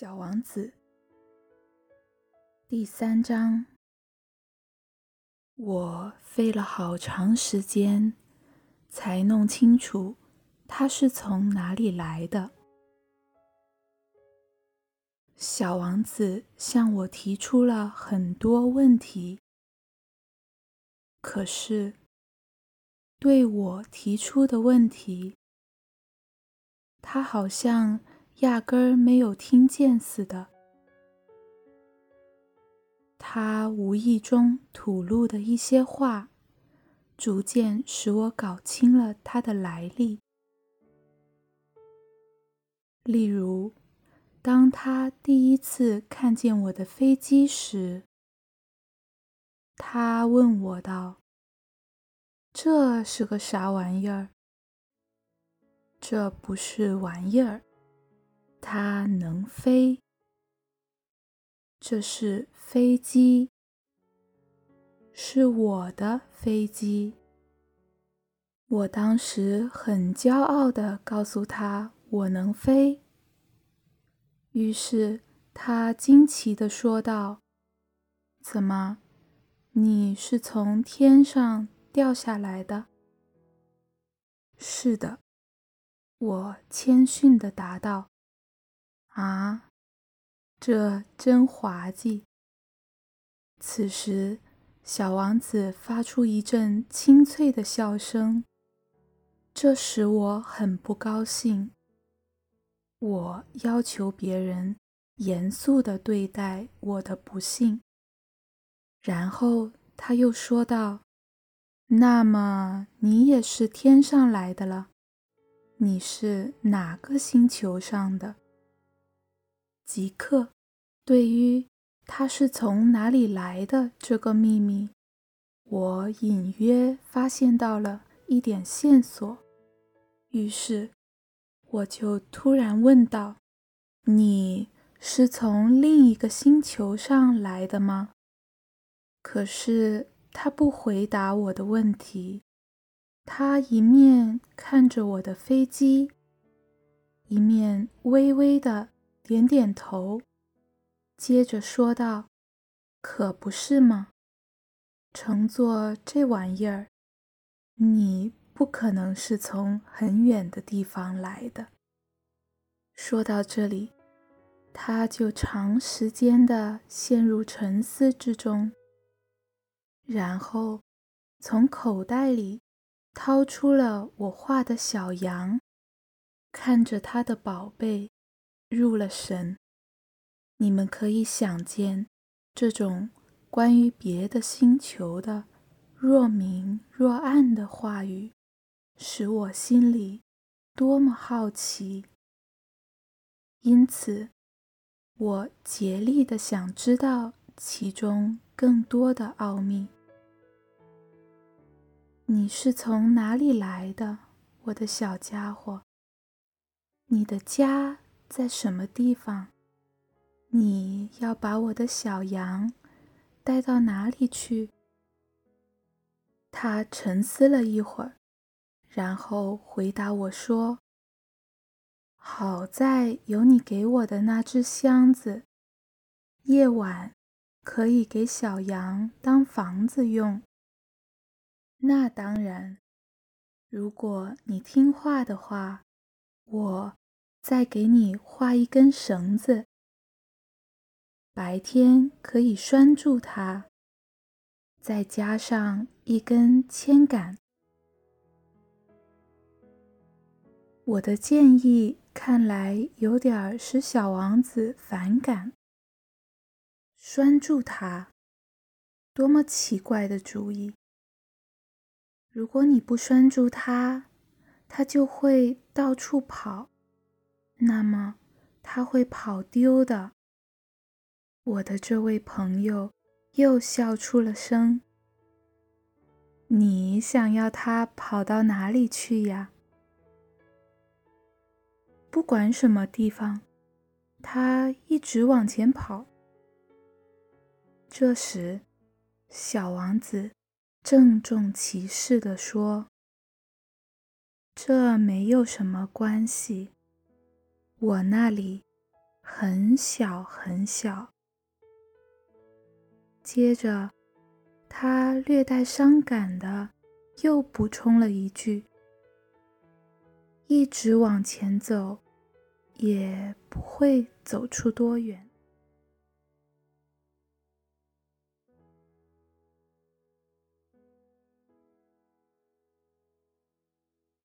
小王子第三章。我费了好长时间，才弄清楚他是从哪里来的。小王子向我提出了很多问题，可是对我提出的问题，他好像……压根儿没有听见似的。他无意中吐露的一些话，逐渐使我搞清了他的来历。例如，当他第一次看见我的飞机时，他问我道：“这是个啥玩意儿？”这不是玩意儿。它能飞，这是飞机，是我的飞机。我当时很骄傲的告诉他我能飞，于是他惊奇的说道：“怎么，你是从天上掉下来的？”“是的。”我谦逊的答道。啊，这真滑稽！此时，小王子发出一阵清脆的笑声，这使我很不高兴。我要求别人严肃地对待我的不幸。然后他又说道：“那么你也是天上来的了？你是哪个星球上的？”即刻，对于他是从哪里来的这个秘密，我隐约发现到了一点线索。于是，我就突然问道：“你是从另一个星球上来的吗？”可是他不回答我的问题，他一面看着我的飞机，一面微微的。点点头，接着说道：“可不是吗？乘坐这玩意儿，你不可能是从很远的地方来的。”说到这里，他就长时间的陷入沉思之中，然后从口袋里掏出了我画的小羊，看着他的宝贝。入了神，你们可以想见，这种关于别的星球的若明若暗的话语，使我心里多么好奇。因此，我竭力的想知道其中更多的奥秘。你是从哪里来的，我的小家伙？你的家？在什么地方？你要把我的小羊带到哪里去？他沉思了一会儿，然后回答我说：“好在有你给我的那只箱子，夜晚可以给小羊当房子用。那当然，如果你听话的话，我。”再给你画一根绳子，白天可以拴住它，再加上一根铅杆。我的建议看来有点使小王子反感。拴住它，多么奇怪的主意！如果你不拴住它，它就会到处跑。那么他会跑丢的。我的这位朋友又笑出了声。你想要他跑到哪里去呀？不管什么地方，他一直往前跑。这时，小王子郑重其事地说：“这没有什么关系。”我那里很小很小。接着，他略带伤感的又补充了一句：“一直往前走，也不会走出多远。”